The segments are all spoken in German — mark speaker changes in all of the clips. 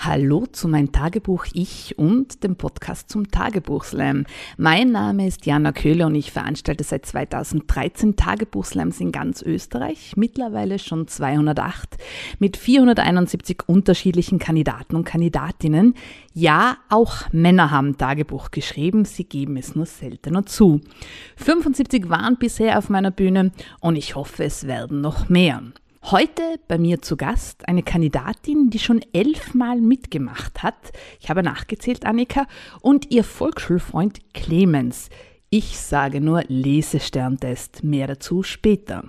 Speaker 1: Hallo zu mein Tagebuch Ich und dem Podcast zum Tagebuchslam. Mein Name ist Jana Köhler und ich veranstalte seit 2013 Tagebuchslams in ganz Österreich, mittlerweile schon 208, mit 471 unterschiedlichen Kandidaten und Kandidatinnen. Ja, auch Männer haben Tagebuch geschrieben, sie geben es nur seltener zu. 75 waren bisher auf meiner Bühne und ich hoffe, es werden noch mehr. Heute bei mir zu Gast eine Kandidatin, die schon elfmal mitgemacht hat. Ich habe nachgezählt, Annika, und ihr Volksschulfreund Clemens. Ich sage nur Lesesterntest, mehr dazu später.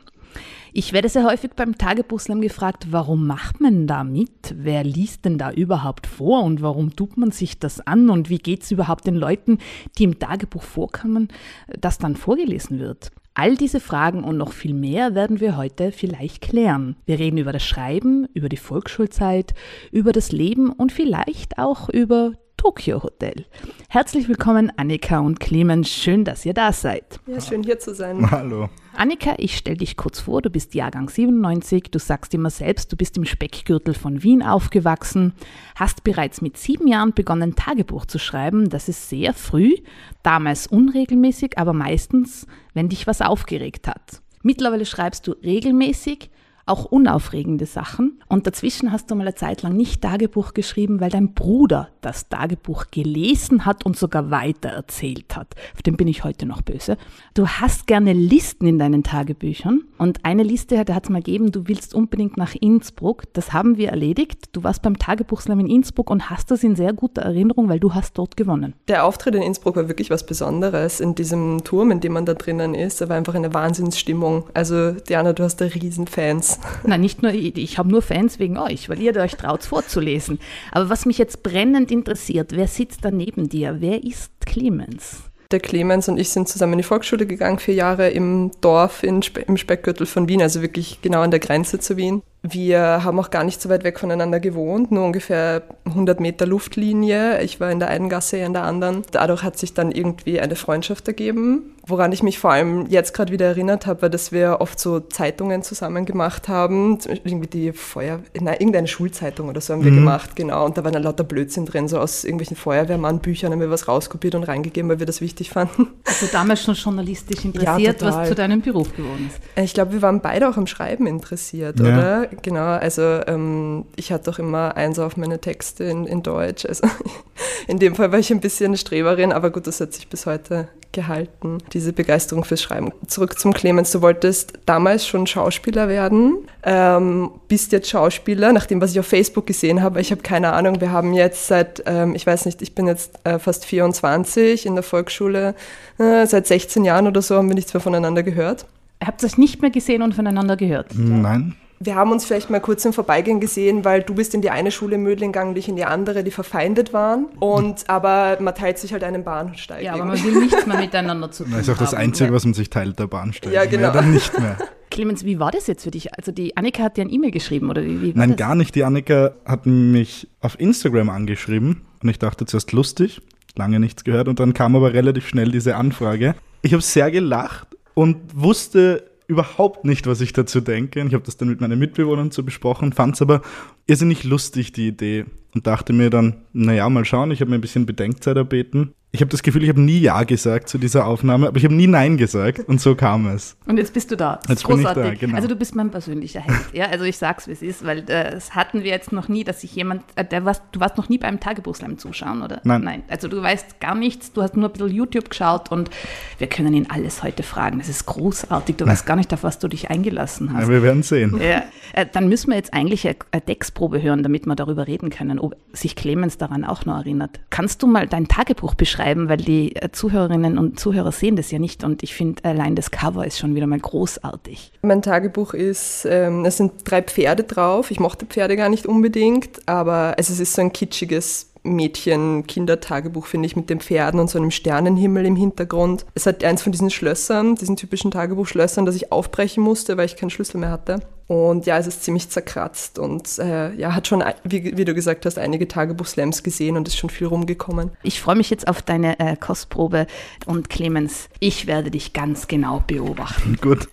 Speaker 1: Ich werde sehr häufig beim Tagebuchslam gefragt, warum macht man da mit? Wer liest denn da überhaupt vor und warum tut man sich das an und wie geht es überhaupt den Leuten, die im Tagebuch vorkommen, das dann vorgelesen wird? All diese Fragen und noch viel mehr werden wir heute vielleicht klären. Wir reden über das Schreiben, über die Volksschulzeit, über das Leben und vielleicht auch über Tokyo Hotel. Herzlich willkommen, Annika und Clemens. Schön, dass ihr da seid.
Speaker 2: Ja, schön hier zu sein.
Speaker 3: Hallo.
Speaker 1: Annika, ich stelle dich kurz vor. Du bist Jahrgang 97. Du sagst immer selbst, du bist im Speckgürtel von Wien aufgewachsen, hast bereits mit sieben Jahren begonnen, Tagebuch zu schreiben. Das ist sehr früh, damals unregelmäßig, aber meistens, wenn dich was aufgeregt hat. Mittlerweile schreibst du regelmäßig, auch unaufregende Sachen. Und dazwischen hast du mal eine Zeit lang nicht Tagebuch geschrieben, weil dein Bruder das Tagebuch gelesen hat und sogar weiter erzählt hat. Auf den bin ich heute noch böse. Du hast gerne Listen in deinen Tagebüchern. Und eine Liste, hat es mal gegeben, du willst unbedingt nach Innsbruck. Das haben wir erledigt. Du warst beim Tagebuchslam in Innsbruck und hast das in sehr guter Erinnerung, weil du hast dort gewonnen.
Speaker 2: Der Auftritt in Innsbruck war wirklich was Besonderes. In diesem Turm, in dem man da drinnen ist, da war einfach eine Wahnsinnsstimmung. Also Diana, du hast da Riesenfans.
Speaker 1: Nein, nicht nur ich, ich habe nur Fans wegen euch, weil ihr euch traut vorzulesen. Aber was mich jetzt brennend interessiert, wer sitzt da neben dir? Wer ist Clemens?
Speaker 2: Der Clemens und ich sind zusammen in die Volksschule gegangen, vier Jahre im Dorf Spe im Speckgürtel von Wien, also wirklich genau an der Grenze zu Wien. Wir haben auch gar nicht so weit weg voneinander gewohnt, nur ungefähr 100 Meter Luftlinie. Ich war in der einen Gasse, er in der anderen. Dadurch hat sich dann irgendwie eine Freundschaft ergeben. Woran ich mich vor allem jetzt gerade wieder erinnert habe, war, dass wir oft so Zeitungen zusammen gemacht haben. Irgendwie die Feuer, nein, irgendeine Schulzeitung oder so haben wir mhm. gemacht, genau. Und da war dann lauter Blödsinn drin, so aus irgendwelchen Feuerwehrmannbüchern haben wir was rauskopiert und reingegeben, weil wir das wichtig fanden.
Speaker 1: Also damals schon journalistisch interessiert, ja, was zu deinem Beruf geworden ist.
Speaker 2: Ich glaube, wir waren beide auch am Schreiben interessiert, ja. oder? Genau. Also ähm, ich hatte auch immer eins auf meine Texte in, in Deutsch. Also in dem Fall war ich ein bisschen eine Streberin, aber gut, das hat sich bis heute gehalten, diese Begeisterung fürs Schreiben. Zurück zum Clemens, du wolltest damals schon Schauspieler werden, ähm, bist jetzt Schauspieler, nach dem, was ich auf Facebook gesehen habe. Ich habe keine Ahnung, wir haben jetzt seit, ähm, ich weiß nicht, ich bin jetzt äh, fast 24 in der Volksschule, äh, seit 16 Jahren oder so haben wir nichts mehr voneinander gehört.
Speaker 1: Habt ihr euch nicht mehr gesehen und voneinander gehört?
Speaker 3: Nein
Speaker 2: wir haben uns vielleicht mal kurz im Vorbeigehen gesehen, weil du bist in die eine Schule in Mödling gegangen, ich in die andere, die verfeindet waren. Und aber man teilt sich halt einen Bahnsteig.
Speaker 1: Ja, aber man will nichts mehr miteinander zu tun.
Speaker 3: Das ist auch das Einzige, was man sich teilt, der Bahnsteig.
Speaker 2: Ja, genau.
Speaker 3: Mehr dann nicht mehr.
Speaker 1: Clemens, wie war das jetzt für dich? Also die Annika hat dir ein E-Mail geschrieben oder wie, wie
Speaker 3: Nein,
Speaker 1: das?
Speaker 3: gar nicht. Die Annika hat mich auf Instagram angeschrieben und ich dachte zuerst lustig, lange nichts gehört und dann kam aber relativ schnell diese Anfrage. Ich habe sehr gelacht und wusste überhaupt nicht, was ich dazu denke. Ich habe das dann mit meinen Mitbewohnern so besprochen, fand es aber irrsinnig lustig, die Idee. Und dachte mir dann, naja, mal schauen, ich habe mir ein bisschen Bedenkzeit erbeten ich habe das Gefühl, ich habe nie Ja gesagt zu dieser Aufnahme, aber ich habe nie Nein gesagt und so kam es.
Speaker 1: Und jetzt bist du da.
Speaker 3: Das jetzt großartig. bin ich da, genau.
Speaker 1: Also du bist mein persönlicher Held. Ja, also ich sag's, wie es ist, weil äh, das hatten wir jetzt noch nie, dass sich jemand, äh, der was, du warst noch nie beim Tagebuchslam zuschauen, oder?
Speaker 3: Nein.
Speaker 1: Nein. Also du weißt gar nichts, du hast nur ein bisschen YouTube geschaut und wir können ihn alles heute fragen. Das ist großartig. Du Nein. weißt gar nicht, auf was du dich eingelassen hast.
Speaker 3: Ja, wir werden sehen.
Speaker 1: Ja. Äh, dann müssen wir jetzt eigentlich eine, eine Textprobe hören, damit wir darüber reden können, ob sich Clemens daran auch noch erinnert. Kannst du mal dein Tagebuch beschreiben? Beschreiben, weil die äh, Zuhörerinnen und Zuhörer sehen das ja nicht und ich finde allein das Cover ist schon wieder mal großartig.
Speaker 2: Mein Tagebuch ist, ähm, es sind drei Pferde drauf. Ich mochte Pferde gar nicht unbedingt, aber also es ist so ein kitschiges Mädchen-Kindertagebuch, finde ich, mit den Pferden und so einem Sternenhimmel im Hintergrund. Es hat eins von diesen Schlössern, diesen typischen Tagebuchschlössern, das ich aufbrechen musste, weil ich keinen Schlüssel mehr hatte. Und ja, es ist ziemlich zerkratzt und äh, ja, hat schon, wie, wie, du gesagt hast, einige Tagebuchslams gesehen und ist schon viel rumgekommen.
Speaker 1: Ich freue mich jetzt auf deine äh, Kostprobe und Clemens, ich werde dich ganz genau beobachten.
Speaker 3: Gut.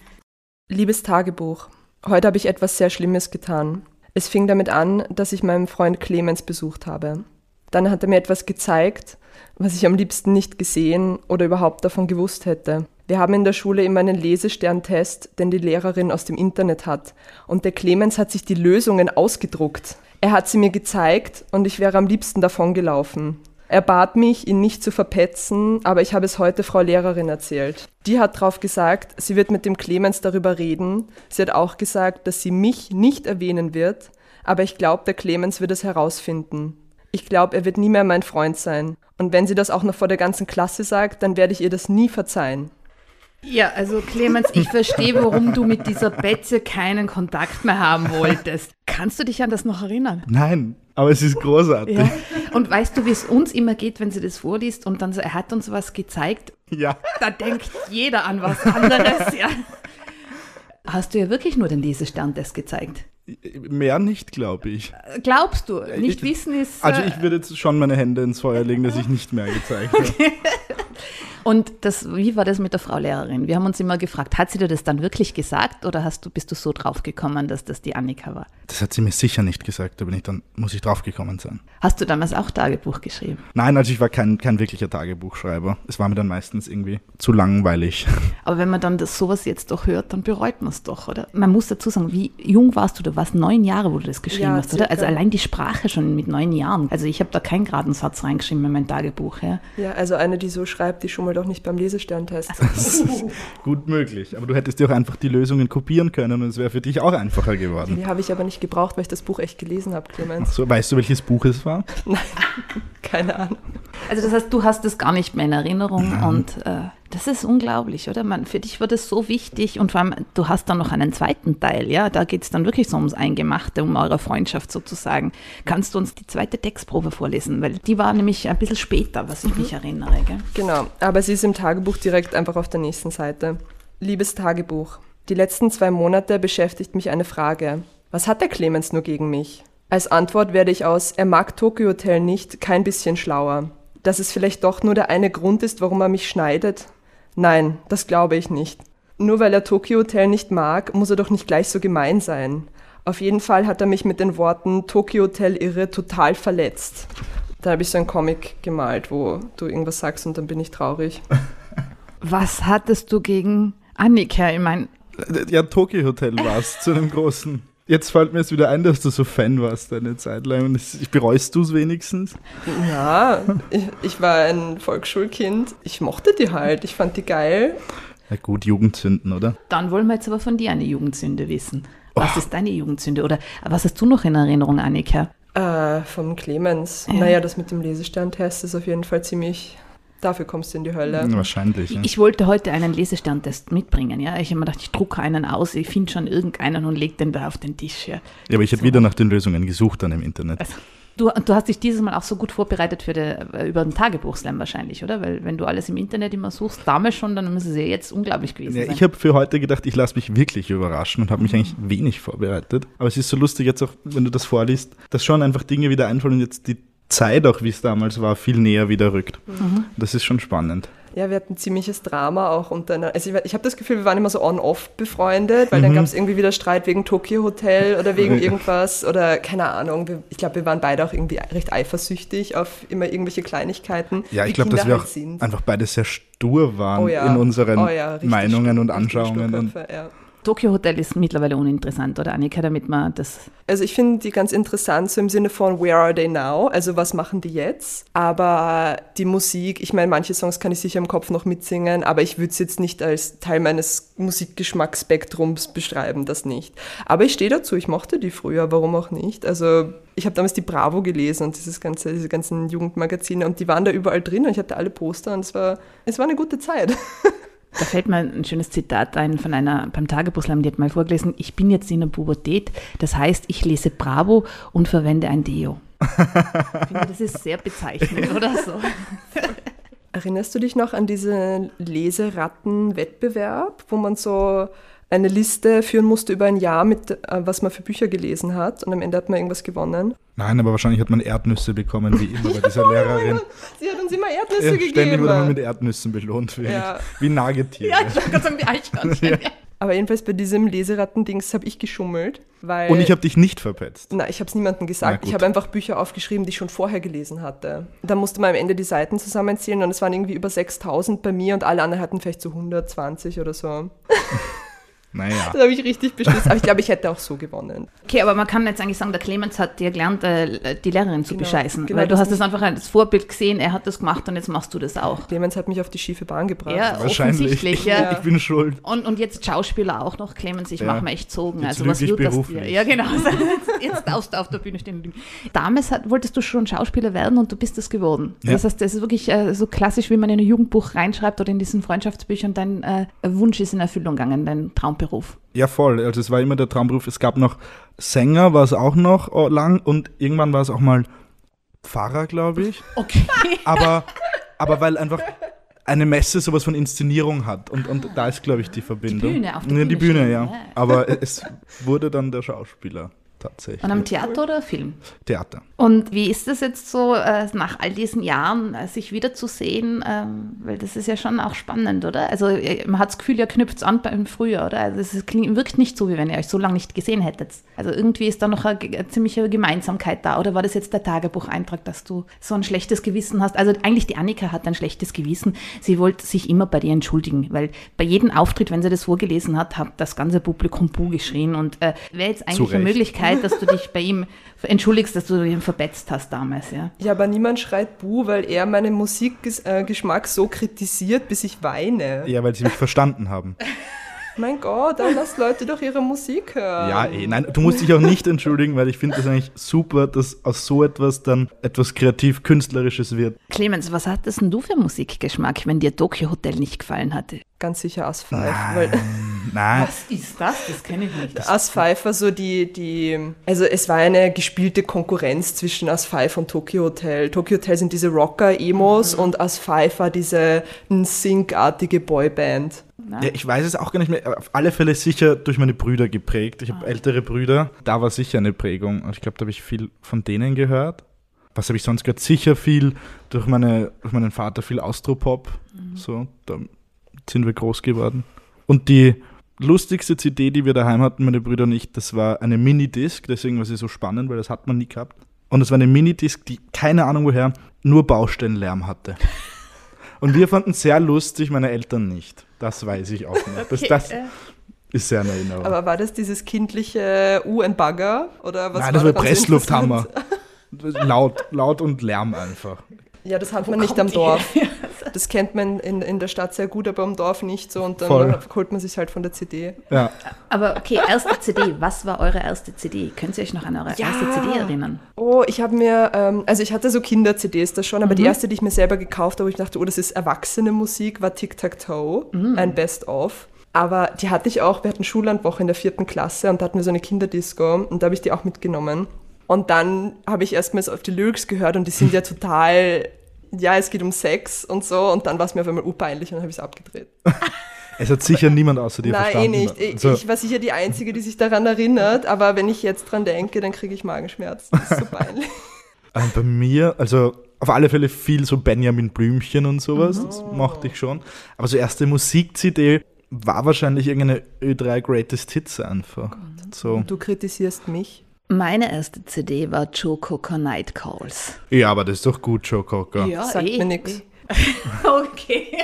Speaker 2: Liebes Tagebuch, heute habe ich etwas sehr Schlimmes getan. Es fing damit an, dass ich meinen Freund Clemens besucht habe. Dann hat er mir etwas gezeigt, was ich am liebsten nicht gesehen oder überhaupt davon gewusst hätte. Wir haben in der Schule immer einen Lesesterntest, den die Lehrerin aus dem Internet hat. Und der Clemens hat sich die Lösungen ausgedruckt. Er hat sie mir gezeigt und ich wäre am liebsten davon gelaufen. Er bat mich, ihn nicht zu verpetzen, aber ich habe es heute Frau Lehrerin erzählt. Die hat darauf gesagt, sie wird mit dem Clemens darüber reden. Sie hat auch gesagt, dass sie mich nicht erwähnen wird, aber ich glaube, der Clemens wird es herausfinden. Ich glaube, er wird nie mehr mein Freund sein. Und wenn sie das auch noch vor der ganzen Klasse sagt, dann werde ich ihr das nie verzeihen.
Speaker 1: Ja, also Clemens, ich verstehe, warum du mit dieser Betze keinen Kontakt mehr haben wolltest. Kannst du dich an das noch erinnern?
Speaker 3: Nein, aber es ist großartig.
Speaker 1: Ja. Und weißt du, wie es uns immer geht, wenn sie das vorliest und dann so, er hat uns was gezeigt?
Speaker 3: Ja.
Speaker 1: Da denkt jeder an was anderes, ja. Hast du ja wirklich nur den Lesesterntest gezeigt?
Speaker 3: Mehr nicht, glaube ich.
Speaker 1: Glaubst du? Nicht ich, wissen ist.
Speaker 3: Also ich würde jetzt schon meine Hände ins Feuer legen, dass ich nicht mehr gezeigt habe.
Speaker 1: Und das, wie war das mit der Frau Lehrerin? Wir haben uns immer gefragt, hat sie dir das dann wirklich gesagt oder hast du, bist du so drauf gekommen, dass das die Annika war?
Speaker 3: Das hat sie mir sicher nicht gesagt, aber nicht, dann muss ich drauf gekommen sein.
Speaker 1: Hast du damals auch Tagebuch geschrieben?
Speaker 3: Nein, also ich war kein, kein wirklicher Tagebuchschreiber. Es war mir dann meistens irgendwie zu langweilig.
Speaker 1: Aber wenn man dann das sowas jetzt doch hört, dann bereut man es doch, oder? Man muss dazu sagen, wie jung warst du? Du warst neun Jahre, wo du das geschrieben ja, hast, oder? Also allein die Sprache schon mit neun Jahren. Also ich habe da keinen geraden Satz reingeschrieben in mein Tagebuch. Ja,
Speaker 2: ja also eine, die so schreibt, die schummelt auch nicht beim Lesesterntest.
Speaker 3: gut möglich. Aber du hättest dir auch einfach die Lösungen kopieren können und es wäre für dich auch einfacher geworden.
Speaker 2: Die habe ich aber nicht gebraucht, weil ich das Buch echt gelesen habe, Clemens.
Speaker 3: So, weißt du, welches Buch es war?
Speaker 2: Nein, keine Ahnung.
Speaker 1: Also das heißt, du hast es gar nicht mehr in Erinnerung Nein. und äh, das ist unglaublich, oder? Man, für dich wird es so wichtig und vor allem, du hast dann noch einen zweiten Teil, ja? Da geht es dann wirklich so ums Eingemachte, um eure Freundschaft sozusagen. Kannst du uns die zweite Textprobe vorlesen? Weil die war nämlich ein bisschen später, was ich mhm. mich erinnere. Gell?
Speaker 2: Genau, aber sie ist im Tagebuch direkt einfach auf der nächsten Seite. Liebes Tagebuch, die letzten zwei Monate beschäftigt mich eine Frage. Was hat der Clemens nur gegen mich? Als Antwort werde ich aus Er mag Tokyo Hotel nicht kein bisschen schlauer. Dass es vielleicht doch nur der eine Grund ist, warum er mich schneidet? Nein, das glaube ich nicht. Nur weil er Tokyo Hotel nicht mag, muss er doch nicht gleich so gemein sein. Auf jeden Fall hat er mich mit den Worten Tokyo Hotel irre total verletzt. Da habe ich so einen Comic gemalt, wo du irgendwas sagst und dann bin ich traurig.
Speaker 1: Was hattest du gegen Annika? Ich meine.
Speaker 3: Ja, Tokyo Hotel war es zu einem großen. Jetzt fällt mir jetzt wieder ein, dass du so Fan warst eine Zeit lang. Und ich, bereust du es wenigstens?
Speaker 2: Ja, ich, ich, war ein Volksschulkind. Ich mochte die halt. Ich fand die geil.
Speaker 3: Ja gut, Jugendzünden, oder?
Speaker 1: Dann wollen wir jetzt aber von dir eine Jugendsünde wissen. Was oh. ist deine Jugendsünde? Oder was hast du noch in Erinnerung, Annika?
Speaker 2: Äh, vom Clemens. Ja. Naja, das mit dem Lesesterntest ist auf jeden Fall ziemlich Dafür kommst du in die Hölle.
Speaker 3: Wahrscheinlich.
Speaker 1: Ja. Ich wollte heute einen Lesesterntest mitbringen. Ja? Ich habe mir gedacht, ich drucke einen aus, ich finde schon irgendeinen und lege den da auf den Tisch. Ja,
Speaker 3: ja aber ich so. habe wieder nach den Lösungen gesucht dann im Internet. Also,
Speaker 1: du, du, hast dich dieses Mal auch so gut vorbereitet für die, über den Tagebuchslam wahrscheinlich, oder? Weil wenn du alles im Internet immer suchst, damals schon, dann muss es ja jetzt unglaublich gewesen ja, sein.
Speaker 3: Ich habe für heute gedacht, ich lasse mich wirklich überraschen und habe mich mhm. eigentlich wenig vorbereitet. Aber es ist so lustig jetzt auch, wenn du das vorliest, dass schon einfach Dinge wieder einfallen und jetzt die Zeit, auch wie es damals war, viel näher wieder rückt. Mhm. Das ist schon spannend.
Speaker 2: Ja, wir hatten ziemliches Drama auch untereinander. Also ich, ich habe das Gefühl, wir waren immer so on-off befreundet, weil mhm. dann gab es irgendwie wieder Streit wegen Tokyo Hotel oder wegen irgendwas oder keine Ahnung. Ich glaube, wir waren beide auch irgendwie recht eifersüchtig auf immer irgendwelche Kleinigkeiten.
Speaker 3: Ja, ich glaube, dass wir halt auch sind. einfach beide sehr stur waren oh ja. in unseren oh ja, Meinungen und Anschauungen. Und
Speaker 2: ja.
Speaker 1: Tokyo Hotel ist mittlerweile uninteressant, oder Annika, damit man das.
Speaker 2: Also ich finde die ganz interessant, so im Sinne von Where are they now? Also was machen die jetzt? Aber die Musik, ich meine, manche Songs kann ich sicher im Kopf noch mitsingen, aber ich würde es jetzt nicht als Teil meines Musikgeschmacksspektrums beschreiben, das nicht. Aber ich stehe dazu, ich mochte die früher, warum auch nicht? Also ich habe damals die Bravo gelesen und dieses ganze, diese ganzen Jugendmagazine und die waren da überall drin und ich hatte alle Poster und es war, es war eine gute Zeit.
Speaker 1: Da fällt mir ein schönes Zitat ein von einer beim Tagebuchslam, die hat mal vorgelesen, ich bin jetzt in der Pubertät, das heißt, ich lese Bravo und verwende ein Deo. ich finde, das ist sehr bezeichnend, oder so.
Speaker 2: Erinnerst du dich noch an diesen Leseratten-Wettbewerb, wo man so eine Liste führen musste über ein Jahr mit, äh, was man für Bücher gelesen hat und am Ende hat man irgendwas gewonnen?
Speaker 3: Nein, aber wahrscheinlich hat man Erdnüsse bekommen, wie immer bei dieser Lehrerin.
Speaker 2: Sie hat uns immer Erdnüsse
Speaker 3: Ja,
Speaker 2: gegeben.
Speaker 3: Ständig wurde man mit Erdnüssen belohnt, wie,
Speaker 2: Ja.
Speaker 3: wie Nagetiere.
Speaker 1: Ja, ich wollte gerade sagen, wie Eichhörnchen.
Speaker 3: Ja.
Speaker 2: Aber jedenfalls bei diesem Leseratten-Dings habe ich geschummelt, weil...
Speaker 3: Und ich habe dich nicht verpetzt.
Speaker 2: Nein, ich habe es niemandem gesagt. Ich habe einfach Bücher aufgeschrieben, die ich schon vorher gelesen hatte. Da musste man am Ende die Seiten zusammenzählen und es waren irgendwie über 6000 bei mir und alle anderen hatten vielleicht so 120 oder so.
Speaker 3: Naja.
Speaker 2: Da habe ich richtig beschissen. Aber ich glaube, ich hätte auch so gewonnen.
Speaker 1: Okay, aber man kann jetzt eigentlich sagen, der Clemens hat dir gelernt, äh, die Lehrerin zu
Speaker 2: Genau,
Speaker 1: bescheißen.
Speaker 2: genau
Speaker 1: weil du
Speaker 2: das
Speaker 1: hast das einfach als Vorbild gesehen, er hat das gemacht und jetzt machst du das auch.
Speaker 2: Clemens hat mich auf die schiefe Bahn gebracht.
Speaker 1: Ja,
Speaker 3: Wahrscheinlich.
Speaker 1: offensichtlich, ja.
Speaker 3: Ich bin schuld.
Speaker 1: Und, und jetzt Schauspieler auch noch, Clemens, ich
Speaker 3: Ja.
Speaker 1: mache mir echt Sorgen.
Speaker 3: Jetzt
Speaker 1: Also was wird das dir? Ja, genau. Jetzt, jetzt darfst du auf der Bühne stehen. Damals hat, wolltest du schon Schauspieler werden und du bist es geworden.
Speaker 3: Ja.
Speaker 1: Das heißt, das ist wirklich äh, so klassisch, wie man in ein Jugendbuch reinschreibt oder in diesen Freundschaftsbüchern, dein äh, Wunsch ist in Erfüllung gegangen, dein Traumberuf.
Speaker 3: Ja, voll. Also es war immer der Traumberuf. Es gab noch Sänger, war es auch noch oh, lang und irgendwann war es auch mal Pfarrer, glaube ich.
Speaker 1: Okay.
Speaker 3: Aber, aber weil einfach eine Messe sowas von Inszenierung hat und, und da ist, glaube ich, die Verbindung.
Speaker 1: Bühne, auf der
Speaker 3: ja, die
Speaker 1: Bühne
Speaker 3: Bühne,
Speaker 1: stehen,
Speaker 3: ja.
Speaker 1: ja.
Speaker 3: Aber es wurde dann der Schauspieler tatsächlich.
Speaker 1: Und am Theater oder Film?
Speaker 3: Theater.
Speaker 1: Und wie ist das jetzt so, äh, nach all diesen Jahren, äh, sich wiederzusehen? Ähm, weil das ist ja schon auch spannend, oder? Also äh, man hat das Gefühl, ihr knüpft es an beim Frühjahr, oder? Also es wirkt nicht so, wie wenn ihr euch so lange nicht gesehen hättet. Also irgendwie ist da noch eine, eine ziemliche Gemeinsamkeit da. Oder war das jetzt der Tagebucheintrag, dass du so ein schlechtes Gewissen hast? Also eigentlich die Annika hat ein schlechtes Gewissen. Sie wollte sich immer bei dir entschuldigen, weil bei jedem Auftritt, wenn sie das vorgelesen hat, hat das ganze Publikum Buh geschrien. Und äh, wäre jetzt eigentlich eine
Speaker 3: Recht.
Speaker 1: Möglichkeit, dass du dich bei ihm entschuldigst, dass du ihn verbetzt hast damals, ja?
Speaker 2: Ja, aber niemand schreit Buh, weil er meinen Musikgeschmack so kritisiert, bis ich weine.
Speaker 3: Ja, weil sie mich verstanden haben.
Speaker 2: Mein Gott, dann lasst Leute doch ihre Musik hören.
Speaker 3: Ja, eh, nein, du musst dich auch nicht entschuldigen, weil ich finde das eigentlich super, dass aus so etwas dann etwas kreativ-künstlerisches wird.
Speaker 1: Clemens, was hattest denn du für Musikgeschmack, wenn dir Tokyo Hotel nicht gefallen hatte?
Speaker 2: Ganz sicher As Five. Weil
Speaker 3: Nein,
Speaker 1: ist das? Das kenne ich nicht.
Speaker 2: As Five war so die, die, also es war eine gespielte Konkurrenz zwischen As Five und Tokyo Hotel. Tokyo Hotel sind diese Rocker-Emos und As Five war diese Sync-artige Boyband.
Speaker 3: Ja, ich weiß es auch gar nicht mehr. Auf alle Fälle sicher durch meine Brüder geprägt. Ich habe ältere Brüder. Da war sicher eine Prägung. Und ich glaube, da habe ich viel von denen gehört. Was habe ich sonst gehört? Sicher viel durch, meine, durch meinen Vater, viel Austropop. So, da sind wir groß geworden. Und die lustigste CD, die wir daheim hatten, meine Brüder und ich, das war eine Minidisc. Deswegen war sie so spannend, weil das hat man nie gehabt. Und es war eine Minidisc, die keine Ahnung woher nur Baustellenlärm hatte. Und wir fanden es sehr lustig, meine Eltern nicht. Das weiß ich auch noch. Das, das ist sehr in Erinnerung.
Speaker 2: Aber war das dieses kindliche U ein Bagger? Oder was
Speaker 3: Nein, das war
Speaker 2: daran so
Speaker 3: Presslufthammer. laut, laut und Lärm einfach.
Speaker 2: Ja, das hat man nicht am Dorf. Das kennt man in, in der Stadt sehr gut, aber im Dorf nicht so. Und dann
Speaker 3: Voll.
Speaker 2: holt man sich halt von der CD.
Speaker 3: Ja.
Speaker 1: Aber okay, erste CD. Was war eure erste CD? Könnt ihr euch noch an eure
Speaker 2: Ja.
Speaker 1: erste CD erinnern?
Speaker 2: Oh, ich habe mir, ähm, also ich hatte so Kinder-CDs da schon, aber
Speaker 1: Mhm.
Speaker 2: die erste, die ich mir selber gekauft habe, wo ich dachte, oh, das ist erwachsene Musik, war Tic-Tac-Toe,
Speaker 1: Mhm.
Speaker 2: ein Best-of. Aber die hatte ich auch, wir hatten Schullandwoche in der vierten Klasse und da hatten wir so eine Kinderdisco und da habe ich die auch mitgenommen. Und dann habe ich erstmals auf die Lyrics gehört und die sind ja total, ja, es geht um Sex und so und dann war es mir auf einmal urpeinlich und dann habe ich es abgedreht.
Speaker 3: Es hat sicher niemand außer dir
Speaker 2: Nein, eh
Speaker 3: verstanden.
Speaker 2: nicht. Ich,
Speaker 3: Also,
Speaker 2: ich war sicher die Einzige, die sich daran erinnert, aber wenn ich jetzt dran denke, dann kriege ich Magenschmerzen. Das ist so peinlich.
Speaker 3: äh, bei mir, also auf alle Fälle viel so Benjamin Blümchen und sowas. Das
Speaker 2: Mhm.
Speaker 3: mochte ich schon. Aber so erste Musik-CD war wahrscheinlich irgendeine Ö3 Greatest Hits einfach. So.
Speaker 2: Du kritisierst mich.
Speaker 1: Meine erste CD war Joe Cocker Night Calls.
Speaker 3: Ja, aber das ist doch gut, Joe Cocker.
Speaker 2: Sagt mir nix.
Speaker 1: okay.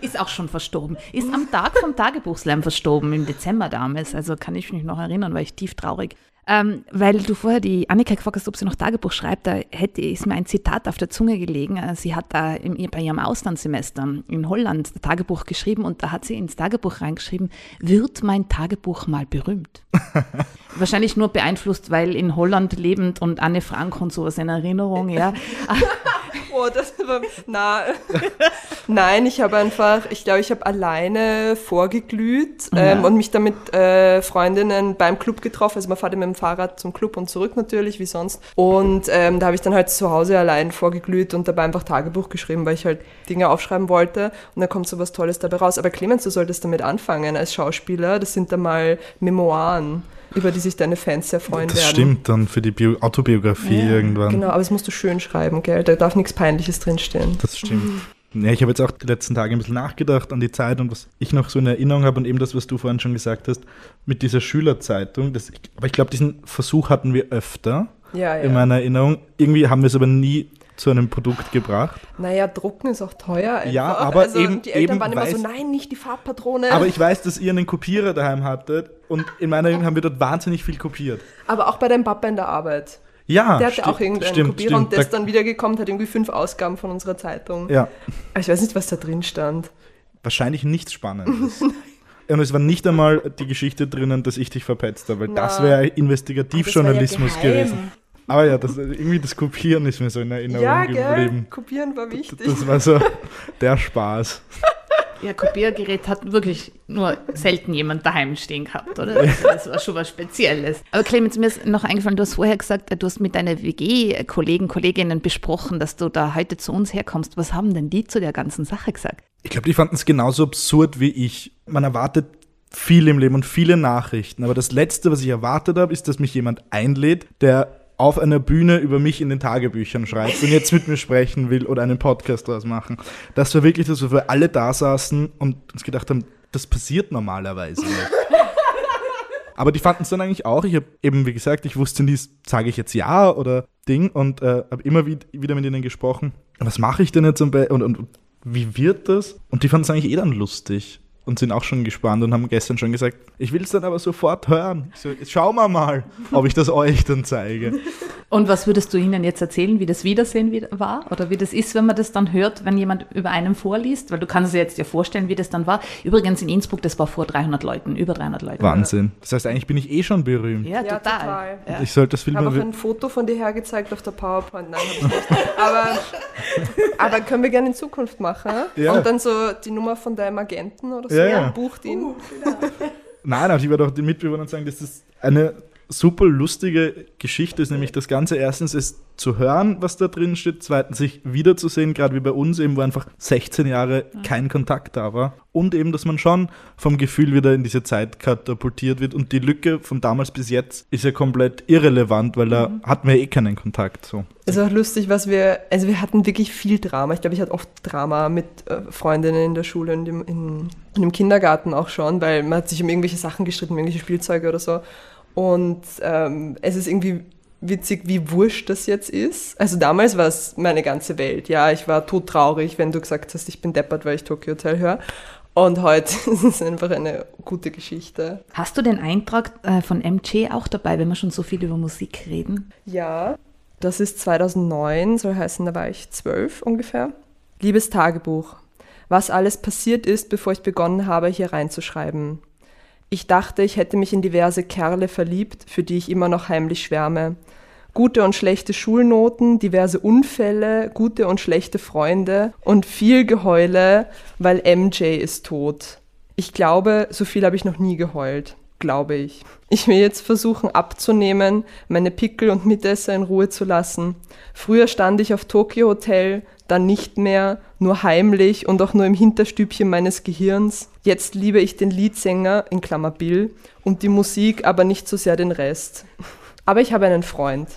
Speaker 1: Ist auch schon verstorben. Ist am Tag vom Tagebuchslam verstorben, im Dezember damals. Also kann ich mich noch erinnern, war ich tief traurig. Ähm, weil du vorher die Annika gefragt hast, ob sie noch Tagebuch schreibt, da hätte, ist mir ein Zitat auf der Zunge gelegen. Äh, sie hat da im, bei ihrem Auslandssemester in Holland Tagebuch geschrieben und da hat sie ins Tagebuch reingeschrieben, wird mein Tagebuch mal berühmt? Wahrscheinlich nur beeinflusst, weil in Holland lebend und Anne Frank und sowas in Erinnerung, ja.
Speaker 2: oh, das war, na, nein, ich habe einfach, ich glaube, ich habe alleine vorgeglüht ähm, und mich dann mit äh, Freundinnen beim Club getroffen. Also man fährt mit dem Fahrrad zum Club und zurück natürlich, wie sonst. Und ähm, da habe ich dann halt zu Hause allein vorgeglüht und dabei einfach Tagebuch geschrieben, weil ich halt Dinge aufschreiben wollte. Und dann kommt so was Tolles dabei raus. Aber Clemens, du solltest damit anfangen als Schauspieler. Das sind dann mal Memoiren über die sich deine Fans sehr freuen
Speaker 3: das
Speaker 2: werden.
Speaker 3: Das stimmt dann für die Bio Autobiografie ja, irgendwann.
Speaker 2: Genau, aber es musst du schön schreiben, gell? Da darf nichts Peinliches drinstehen.
Speaker 3: Das stimmt. Ja, ich habe jetzt auch die letzten Tage ein bisschen nachgedacht an die Zeit und was ich noch so in Erinnerung habe und eben das, was du vorhin schon gesagt hast, mit dieser Schülerzeitung. Das, aber ich glaube, diesen Versuch hatten wir öfter ja, ja. in meiner Erinnerung. Irgendwie haben wir es aber nie zu einem Produkt gebracht.
Speaker 2: Naja, drucken ist auch teuer. Einfach.
Speaker 3: Ja, aber also eben.
Speaker 2: Die Eltern
Speaker 3: eben
Speaker 2: waren immer so, nein, nicht die Farbpatrone.
Speaker 3: Aber ich weiß, dass ihr einen Kopierer daheim hattet und in meiner Erinnerung haben wir dort wahnsinnig viel kopiert.
Speaker 2: Aber auch bei deinem Papa in der Arbeit.
Speaker 3: Ja,
Speaker 2: Der hatte auch irgendeinen stimmt, Kopierer stimmt. und der ist dann wiedergekommen, hat irgendwie fünf Ausgaben von unserer Zeitung.
Speaker 3: Ja.
Speaker 2: Aber ich weiß nicht, was da drin stand.
Speaker 3: Wahrscheinlich nichts Spannendes. Und es war nicht einmal die Geschichte drinnen, dass ich dich verpetzt habe, weil Na. das wäre Investigativjournalismus ja gewesen. Aber ja, das, irgendwie das Kopieren ist mir so in Erinnerung ja, geblieben.
Speaker 2: Gell? Kopieren war wichtig.
Speaker 3: Das, das war so der Spaß.
Speaker 1: Ja, Kopiergerät hat wirklich nur selten jemand daheim stehen gehabt, oder? Das war schon was Spezielles. Aber Clemens, mir ist noch eingefallen, du hast vorher gesagt, du hast mit deinen WG-Kollegen, Kolleginnen besprochen, dass du da heute zu uns herkommst. Was haben denn die zu der ganzen Sache gesagt?
Speaker 3: Ich glaube, die fanden es genauso absurd wie ich. Man erwartet viel im Leben und viele Nachrichten. Aber das Letzte, was ich erwartet habe, ist, dass mich jemand einlädt, der auf einer Bühne über mich in den Tagebüchern schreibt und jetzt mit mir sprechen will oder einen Podcast draus machen. Das war wirklich das, wo wir alle da saßen und uns gedacht haben, das passiert normalerweise nicht. Aber die fanden es dann eigentlich auch. Ich habe eben, wie gesagt, ich wusste nie, sage ich jetzt ja oder Ding und äh, habe immer wieder mit ihnen gesprochen. Was mache ich denn jetzt und, und, und wie wird das? Und die fanden es eigentlich eh dann lustig und sind auch schon gespannt und haben gestern schon gesagt, ich will es dann aber sofort hören. So, schauen wir mal, ob ich das euch dann zeige.
Speaker 1: Und was würdest du ihnen jetzt erzählen, wie das Wiedersehen war oder wie das ist, wenn man das dann hört, wenn jemand über einen vorliest? Weil du kannst dir jetzt dir vorstellen, wie das dann war. Übrigens in Innsbruck, das war vor 300 Leuten, über 300 Leuten.
Speaker 3: Wahnsinn. Das heißt, eigentlich bin ich eh schon berühmt.
Speaker 1: Ja, ja total. total.
Speaker 3: Ja. Ich sollte das Film
Speaker 2: Ich habe auch ein Foto von dir hergezeigt auf der PowerPoint. Nein, habe ich nicht. aber, aber können wir gerne in Zukunft machen. Ja. Und dann so die Nummer von deinem Agenten oder so ja, ja. bucht ihn. Uh,
Speaker 3: Nein, aber ich werde auch den Mitbewohnern sagen, dass das eine super lustige Geschichte ist, nämlich das Ganze erstens ist zu hören, was da drin steht, zweitens sich wiederzusehen, gerade wie bei uns eben, wo einfach 16 Jahre kein Kontakt da war und eben, dass man schon vom Gefühl wieder in diese Zeit katapultiert wird und die Lücke von damals bis jetzt ist ja komplett irrelevant, weil da mhm. hatten wir eh keinen Kontakt. So.
Speaker 2: Es ist auch lustig, was wir, also wir hatten wirklich viel Drama. Ich glaube, ich hatte oft Drama mit äh, Freundinnen in der Schule und im, in, in, im Kindergarten auch schon, weil man hat sich um irgendwelche Sachen gestritten, um irgendwelche Spielzeuge oder so. Und ähm, es ist irgendwie witzig, wie wurscht das jetzt ist. Also damals war es meine ganze Welt. Ja, ich war todtraurig, wenn du gesagt hast, ich bin deppert, weil ich Tokyo Hotel höre. Und heute ist es einfach eine gute Geschichte.
Speaker 1: Hast du den Eintrag äh, von MJ auch dabei, wenn wir schon so viel über Musik reden?
Speaker 2: Ja, das ist 2009, soll heißen, da war ich zwölf ungefähr. Liebes Tagebuch, was alles passiert ist, bevor ich begonnen habe, hier reinzuschreiben. Ich dachte, ich hätte mich in diverse Kerle verliebt, für die ich immer noch heimlich schwärme. Gute und schlechte Schulnoten, diverse Unfälle, gute und schlechte Freunde und viel Geheule, weil MJ ist tot. Ich glaube, so viel habe ich noch nie geheult, glaube ich. Ich will jetzt versuchen abzunehmen, meine Pickel und Mitesser in Ruhe zu lassen. Früher stand ich auf Tokyo Hotel, dann nicht mehr, nur heimlich und auch nur im Hinterstübchen meines Gehirns. Jetzt liebe ich den Leadsänger, in Klammer Bill, und die Musik, aber nicht so sehr den Rest. Aber ich habe einen Freund,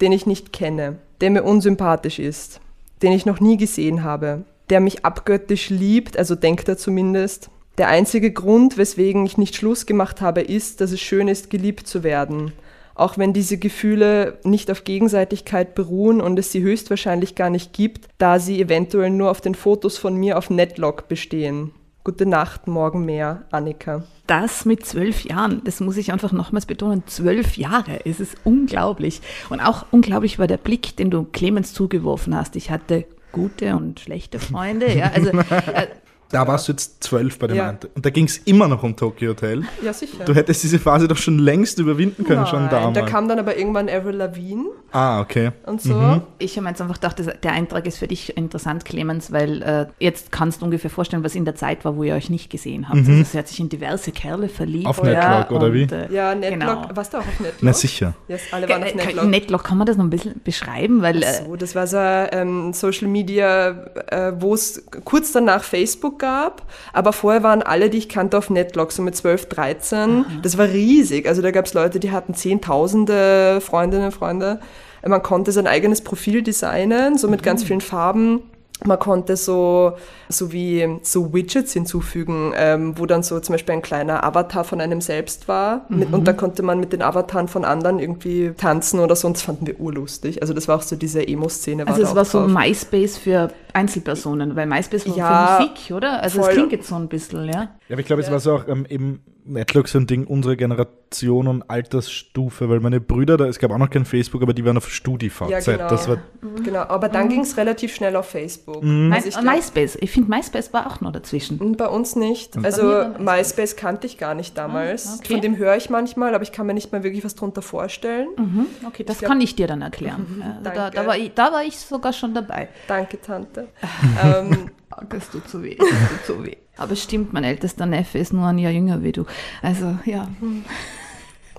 Speaker 2: den ich nicht kenne, der mir unsympathisch ist, den ich noch nie gesehen habe, der mich abgöttisch liebt, also denkt er zumindest. Der einzige Grund, weswegen ich nicht Schluss gemacht habe, ist, dass es schön ist, geliebt zu werden. Auch wenn diese Gefühle nicht auf Gegenseitigkeit beruhen und es sie höchstwahrscheinlich gar nicht gibt, da sie eventuell nur auf den Fotos von mir auf Netlog bestehen. Gute Nacht, morgen mehr, Annika.
Speaker 1: Das mit zwölf Jahren, das muss ich einfach nochmals betonen, zwölf Jahre, es ist unglaublich. Und auch unglaublich war der Blick, den du Clemens zugeworfen hast. Ich hatte gute und schlechte Freunde. Ja, also, äh,
Speaker 3: da warst du jetzt zwölf bei dem ja. Ante. Und da ging es immer noch um Tokyo Hotel.
Speaker 2: Ja, sicher.
Speaker 3: Du hättest diese Phase doch schon längst überwinden können,
Speaker 2: Nein,
Speaker 3: schon damals.
Speaker 2: Da kam dann aber irgendwann Avril Lavigne.
Speaker 3: Ah, okay.
Speaker 2: Und so. Mhm.
Speaker 1: Ich habe jetzt einfach gedacht, der Eintrag ist für dich interessant, Clemens, weil äh, jetzt kannst du ungefähr vorstellen, was in der Zeit war, wo ihr euch nicht gesehen habt. Mhm. Also sie hat sich in diverse Kerle verliebt.
Speaker 3: Auf Netlog, ja, oder wie?
Speaker 2: Äh, ja, Netlog. Genau. Warst du auch auf Netlog?
Speaker 3: Na sicher.
Speaker 2: Yes, alle waren auf
Speaker 1: äh, Netlog. Netlog, kann man das noch ein bisschen beschreiben? Weil,
Speaker 2: äh, so, das war so ähm, Social Media, äh, wo es kurz danach Facebook gab, aber vorher waren alle, die ich kannte, auf Netlog, so mit 12, 13. Mhm. Das war riesig. Also da gab es Leute, die hatten zehntausende Freundinnen und Freunde. Man konnte sein eigenes Profil designen, so mit mhm. ganz vielen Farben. Man konnte so, so wie so Widgets hinzufügen, ähm, wo dann so zum Beispiel ein kleiner Avatar von einem selbst war. Mhm. Mit, und dann konnte man mit den Avataren von anderen irgendwie tanzen oder so. Und das fanden wir urlustig. Also das war auch so diese Emo-Szene.
Speaker 1: Also es war so MySpace für Einzelpersonen, weil MySpace war ja, für Musik, oder? Also es klingt jetzt so ein bisschen, ja.
Speaker 3: Ja, aber ich glaube, es ja. war so auch ähm, eben Netlog so ein Ding unserer Generation und Altersstufe, weil meine Brüder, da, es gab auch noch kein Facebook, aber die waren auf StudiVZ. Ja,
Speaker 2: genau.
Speaker 3: Das war
Speaker 2: mhm. genau, aber dann mhm. ging es relativ schnell auf Facebook.
Speaker 1: Mhm. Also ich glaub, MySpace, ich finde MySpace war auch noch dazwischen.
Speaker 2: Bei uns nicht. Also MySpace. MySpace. kannte ich gar nicht damals. Ah, okay. Von dem höre ich manchmal, aber ich kann mir nicht mal wirklich was drunter vorstellen.
Speaker 1: Mhm. Okay, das ich kann ich dir dann erklären. Mhm. Also da, da, war ich, da war ich sogar schon dabei.
Speaker 2: Danke, Tante. ähm,
Speaker 1: das tut so weh, das tut so weh. Aber stimmt, mein ältester Neffe ist nur ein Jahr jünger wie du. Also, ja.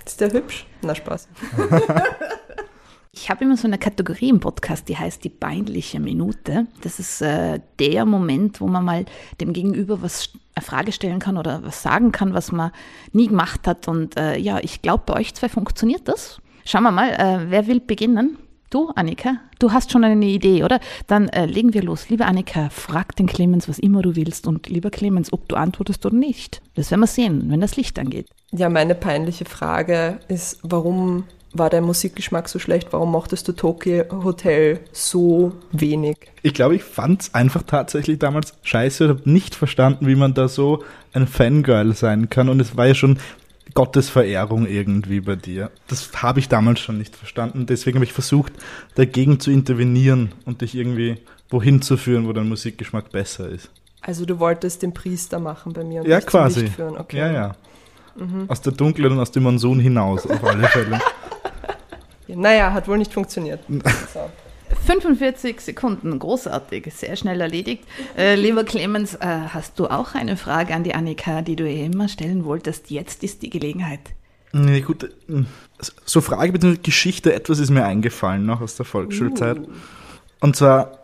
Speaker 2: Ist der hübsch? Na, Spaß.
Speaker 1: Ich habe immer so eine Kategorie im Podcast, die heißt die peinliche Minute. Das ist äh, der Moment, wo man mal dem Gegenüber was eine Frage stellen kann oder was sagen kann, was man nie gemacht hat. Und äh, ja, ich glaube, bei euch zwei funktioniert das. Schauen wir mal, äh, wer will beginnen? Du, Annika, du hast schon eine Idee, oder? Dann äh, legen wir los. Liebe Annika, frag den Clemens, was immer du willst. Und lieber Clemens, ob du antwortest oder nicht. Das werden wir sehen, wenn das Licht angeht.
Speaker 2: Ja, meine peinliche Frage ist, warum war dein Musikgeschmack so schlecht? Warum mochtest du Tokyo Hotel so wenig?
Speaker 3: Ich glaube, ich fand es einfach tatsächlich damals scheiße und habe nicht verstanden, wie man da so ein Fangirl sein kann. Und es war ja schon Gottesverehrung irgendwie bei dir. Das habe ich damals schon nicht verstanden. Deswegen habe ich versucht, dagegen zu intervenieren und dich irgendwie wohin zu führen, wo dein Musikgeschmack besser ist.
Speaker 2: Also du wolltest den Priester machen bei mir
Speaker 3: und ja, quasi. führen. Okay. Ja, ja. Mhm. Aus der Dunkelheit und aus dem Monsun hinaus, auf alle Fälle.
Speaker 2: naja, hat wohl nicht funktioniert.
Speaker 1: So. 45 Sekunden, großartig, sehr schnell erledigt. Äh, lieber Clemens, äh, hast du auch eine Frage an die Annika, die du eh immer stellen wolltest? Jetzt ist die Gelegenheit.
Speaker 3: Nee, gut, äh, so Frage bzw. Geschichte, etwas ist mir eingefallen noch aus der Volksschulzeit. Uh. Und zwar,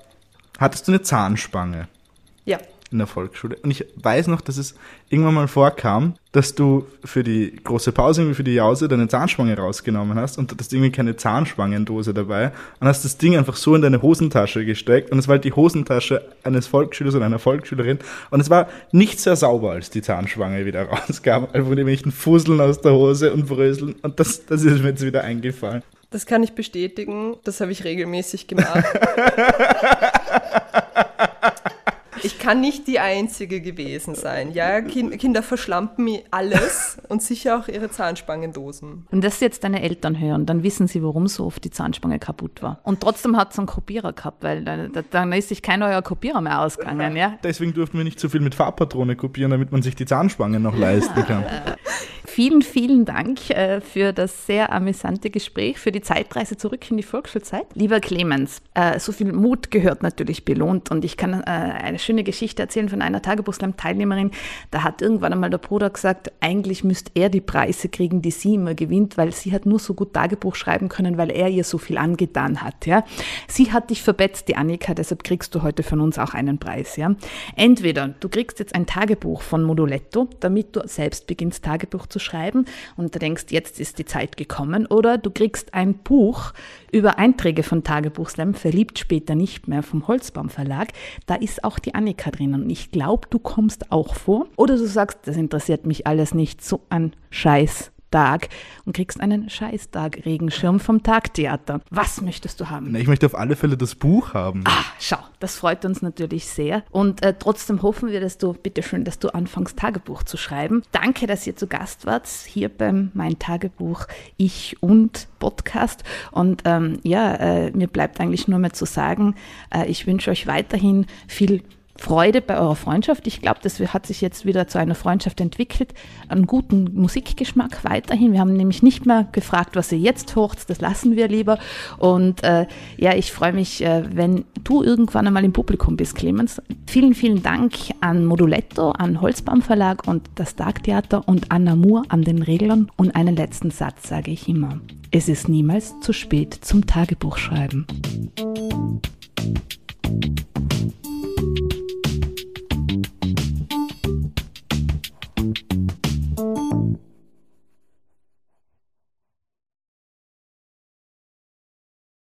Speaker 3: hattest du eine Zahnspange? In der Volksschule. Und ich weiß noch, dass es irgendwann mal vorkam, dass du für die große Pause, irgendwie für die Jause, deine Zahnspange rausgenommen hast und du hattest irgendwie keine Zahnspangendose dabei und hast das Ding einfach so in deine Hosentasche gesteckt und es war halt die Hosentasche eines Volksschülers oder einer Volksschülerin und es war nicht sehr sauber, als die Zahnspange wieder rauskam. Einfach mit irgendwelchen Fusseln aus der Hose und Bröseln und das, das ist mir jetzt wieder eingefallen.
Speaker 2: Das kann ich bestätigen. Das habe ich regelmäßig gemacht. Ich kann nicht die Einzige gewesen sein. Ja, kind, Kinder verschlampen alles und sicher auch ihre Zahnspangendosen.
Speaker 1: Und das jetzt deine Eltern hören, dann wissen sie, warum so oft die Zahnspange kaputt war. Und trotzdem hat es einen Kopierer gehabt, weil dann, dann ist sich kein neuer Kopierer mehr ausgegangen. Ja?
Speaker 3: Deswegen durften wir nicht so viel mit Farbpatrone kopieren, damit man sich die Zahnspange noch leisten kann.
Speaker 1: Vielen, vielen Dank äh, für das sehr amüsante Gespräch, für die Zeitreise zurück in die Volksschulzeit. Lieber Clemens, äh, so viel Mut gehört natürlich belohnt und ich kann äh, eine schöne Geschichte erzählen von einer Tagebuchslam-Teilnehmerin. Da hat irgendwann einmal der Bruder gesagt, eigentlich müsste er die Preise kriegen, die sie immer gewinnt, weil sie hat nur so gut Tagebuch schreiben können, weil er ihr so viel angetan hat. Ja? Sie hat dich verbetzt, die Annika, deshalb kriegst du heute von uns auch einen Preis. Ja? Entweder du kriegst jetzt ein Tagebuch von Moduletto, damit du selbst beginnst, Tagebuch zu schreiben und du denkst, jetzt ist die Zeit gekommen. Oder du kriegst ein Buch über Einträge von Tagebuchslam, verliebt später nicht mehr vom Holzbaum Verlag. Da ist auch die Annika drin und ich glaube, du kommst auch vor. Oder du sagst, das interessiert mich alles nicht, so ein Scheiß Tag und kriegst einen Scheißtag-Regenschirm vom Tagtheater. Was möchtest du haben?
Speaker 3: Ich möchte auf alle Fälle das Buch haben.
Speaker 1: Ah, schau, das freut uns natürlich sehr. Und äh, trotzdem hoffen wir, dass du, bitteschön, dass du anfängst, Tagebuch zu schreiben. Danke, dass ihr zu Gast wart hier beim Mein Tagebuch Ich und Podcast. Und ähm, ja, äh, mir bleibt eigentlich nur mehr zu sagen, äh, ich wünsche euch weiterhin viel Freude bei eurer Freundschaft. Ich glaube, das hat sich jetzt wieder zu einer Freundschaft entwickelt. Einen guten Musikgeschmack weiterhin. Wir haben nämlich nicht mehr gefragt, was ihr jetzt hört. Das lassen wir lieber. Und äh, ja, ich freue mich, äh, wenn du irgendwann einmal im Publikum bist, Clemens. Vielen, vielen Dank an Moduletto, an Holzbaum Verlag und das Tagtheater und Anna Moore an den Reglern. Und einen letzten Satz sage ich immer. Es ist niemals zu spät zum Tagebuchschreiben.